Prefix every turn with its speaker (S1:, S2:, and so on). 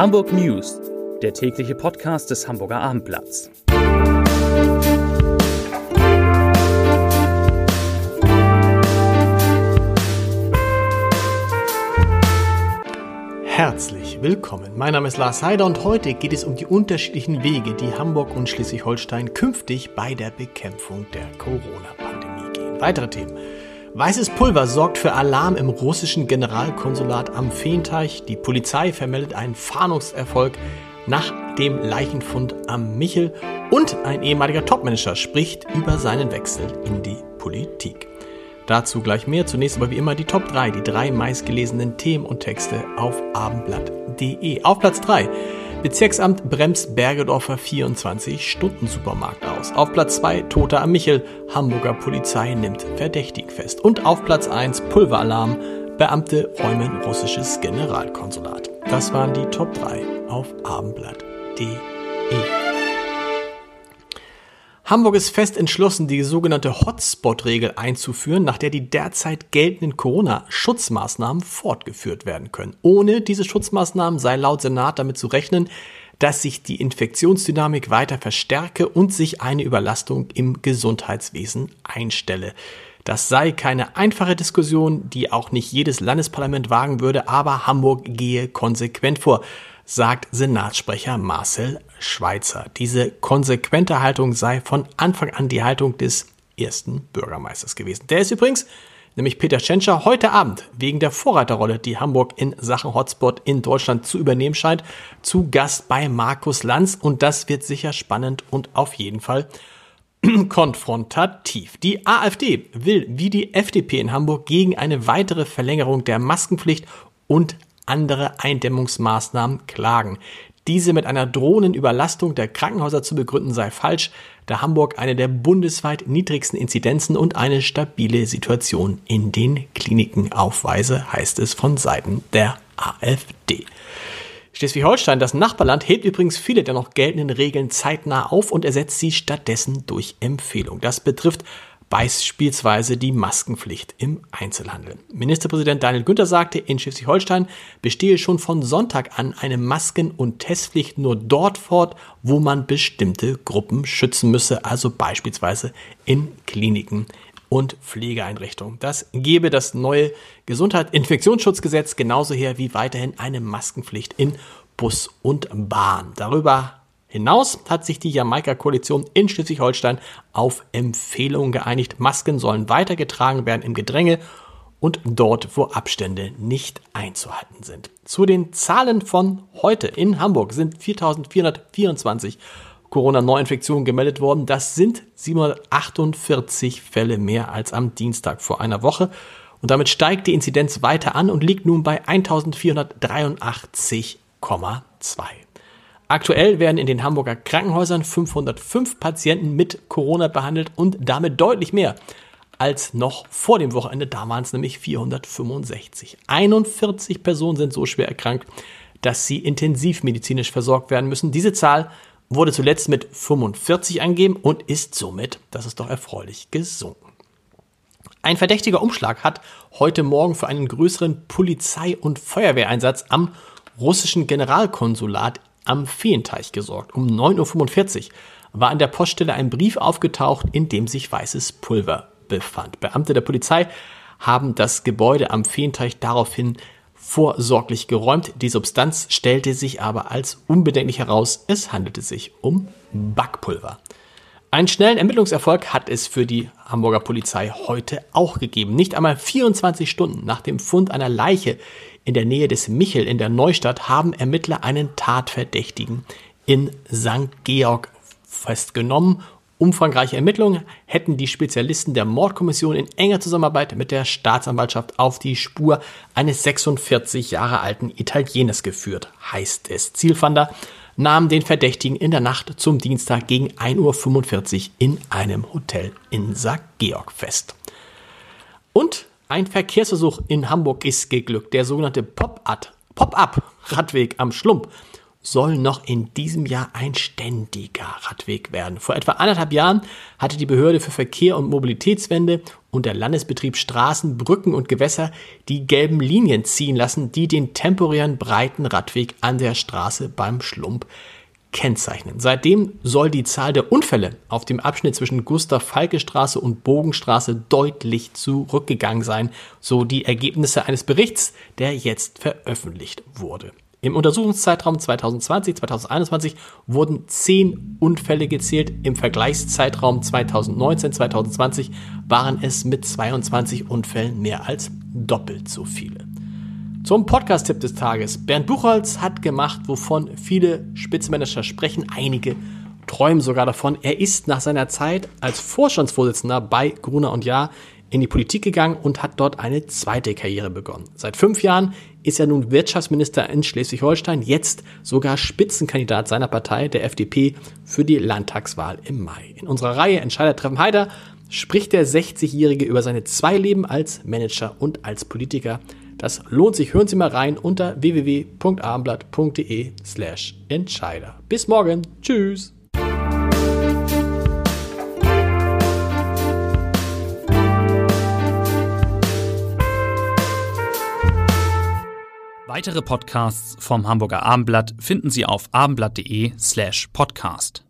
S1: Hamburg News, der tägliche Podcast des Hamburger Abendblatts.
S2: Herzlich willkommen. Mein Name ist Lars Heider und heute geht es um die unterschiedlichen Wege, die Hamburg und Schleswig-Holstein künftig bei der Bekämpfung der Corona-Pandemie gehen. Weitere Themen. Weißes Pulver sorgt für Alarm im russischen Generalkonsulat am Feenteich. Die Polizei vermeldet einen Fahndungserfolg nach dem Leichenfund am Michel und ein ehemaliger Topmanager spricht über seinen Wechsel in die Politik. Dazu gleich mehr. Zunächst aber wie immer die Top 3, die drei meistgelesenen Themen und Texte auf abendblatt.de. Auf Platz 3 Bezirksamt bremst Bergedorfer 24-Stunden-Supermarkt aus. Auf Platz 2 Toter am Michel, Hamburger Polizei nimmt Verdächtig fest. Und auf Platz 1 Pulveralarm, Beamte räumen russisches Generalkonsulat. Das waren die Top 3 auf abendblatt.de. Hamburg ist fest entschlossen, die sogenannte Hotspot-Regel einzuführen, nach der die derzeit geltenden Corona-Schutzmaßnahmen fortgeführt werden können. Ohne diese Schutzmaßnahmen sei laut Senat damit zu rechnen, dass sich die Infektionsdynamik weiter verstärke und sich eine Überlastung im Gesundheitswesen einstelle. Das sei keine einfache Diskussion, die auch nicht jedes Landesparlament wagen würde, aber Hamburg gehe konsequent vor sagt Senatssprecher Marcel Schweitzer. Diese konsequente Haltung sei von Anfang an die Haltung des ersten Bürgermeisters gewesen. Der ist übrigens, nämlich Peter Tschentscher, heute Abend wegen der Vorreiterrolle, die Hamburg in Sachen Hotspot in Deutschland zu übernehmen scheint, zu Gast bei Markus Lanz und das wird sicher spannend und auf jeden Fall konfrontativ. Die AfD will wie die FDP in Hamburg gegen eine weitere Verlängerung der Maskenpflicht und andere Eindämmungsmaßnahmen klagen. Diese mit einer drohenden Überlastung der Krankenhäuser zu begründen sei falsch, da Hamburg eine der bundesweit niedrigsten Inzidenzen und eine stabile Situation in den Kliniken aufweise, heißt es von Seiten der AfD. Schleswig-Holstein, das Nachbarland, hebt übrigens viele der noch geltenden Regeln zeitnah auf und ersetzt sie stattdessen durch Empfehlung. Das betrifft beispielsweise die Maskenpflicht im Einzelhandel. Ministerpräsident Daniel Günther sagte, in Schleswig-Holstein bestehe schon von Sonntag an eine Masken- und Testpflicht nur dort fort, wo man bestimmte Gruppen schützen müsse, also beispielsweise in Kliniken und Pflegeeinrichtungen. Das gebe das neue Gesundheitsinfektionsschutzgesetz genauso her wie weiterhin eine Maskenpflicht in Bus und Bahn. Darüber hinaus hat sich die Jamaika-Koalition in Schleswig-Holstein auf Empfehlungen geeinigt. Masken sollen weitergetragen werden im Gedränge und dort, wo Abstände nicht einzuhalten sind. Zu den Zahlen von heute in Hamburg sind 4.424 Corona-Neuinfektionen gemeldet worden. Das sind 748 Fälle mehr als am Dienstag vor einer Woche. Und damit steigt die Inzidenz weiter an und liegt nun bei 1483,2. Aktuell werden in den Hamburger Krankenhäusern 505 Patienten mit Corona behandelt und damit deutlich mehr als noch vor dem Wochenende. Da waren es nämlich 465. 41 Personen sind so schwer erkrankt, dass sie intensivmedizinisch versorgt werden müssen. Diese Zahl wurde zuletzt mit 45 angegeben und ist somit, das ist doch erfreulich, gesunken. Ein verdächtiger Umschlag hat heute Morgen für einen größeren Polizei- und Feuerwehreinsatz am russischen Generalkonsulat am Feenteich gesorgt. Um 9.45 Uhr war an der Poststelle ein Brief aufgetaucht, in dem sich weißes Pulver befand. Beamte der Polizei haben das Gebäude am Feenteich daraufhin vorsorglich geräumt. Die Substanz stellte sich aber als unbedenklich heraus. Es handelte sich um Backpulver. Einen schnellen Ermittlungserfolg hat es für die Hamburger Polizei heute auch gegeben. Nicht einmal 24 Stunden nach dem Fund einer Leiche in der Nähe des Michel in der Neustadt haben Ermittler einen Tatverdächtigen in St. Georg festgenommen. Umfangreiche Ermittlungen hätten die Spezialisten der Mordkommission in enger Zusammenarbeit mit der Staatsanwaltschaft auf die Spur eines 46 Jahre alten Italieners geführt, heißt es. Zielfander nahmen den Verdächtigen in der Nacht zum Dienstag gegen 1.45 Uhr in einem Hotel in St. Georg fest. Und ein Verkehrsversuch in Hamburg ist geglückt. Der sogenannte Pop-Up-Radweg am Schlump soll noch in diesem Jahr ein ständiger Radweg werden. Vor etwa anderthalb Jahren hatte die Behörde für Verkehr und Mobilitätswende und der Landesbetrieb Straßen, Brücken und Gewässer die gelben Linien ziehen lassen, die den temporären breiten Radweg an der Straße beim Schlump kennzeichnen. Seitdem soll die Zahl der Unfälle auf dem Abschnitt zwischen Gustav-Falke-Straße und Bogenstraße deutlich zurückgegangen sein, so die Ergebnisse eines Berichts, der jetzt veröffentlicht wurde. Im Untersuchungszeitraum 2020-2021 wurden 10 Unfälle gezählt. Im Vergleichszeitraum 2019-2020 waren es mit 22 Unfällen mehr als doppelt so viele. Zum Podcast-Tipp des Tages. Bernd Buchholz hat gemacht, wovon viele Spitzenmanager sprechen. Einige träumen sogar davon. Er ist nach seiner Zeit als Vorstandsvorsitzender bei Gruner und Jahr in die Politik gegangen und hat dort eine zweite Karriere begonnen. Seit fünf Jahren ist er nun Wirtschaftsminister in Schleswig-Holstein, jetzt sogar Spitzenkandidat seiner Partei, der FDP, für die Landtagswahl im Mai. In unserer Reihe Entscheider treffen Heider spricht der 60-Jährige über seine zwei Leben als Manager und als Politiker. Das lohnt sich. Hören Sie mal rein unter www.abendblatt.de slash Entscheider. Bis morgen. Tschüss.
S1: Weitere Podcasts vom Hamburger Abendblatt finden Sie auf abendblatt.de slash podcast.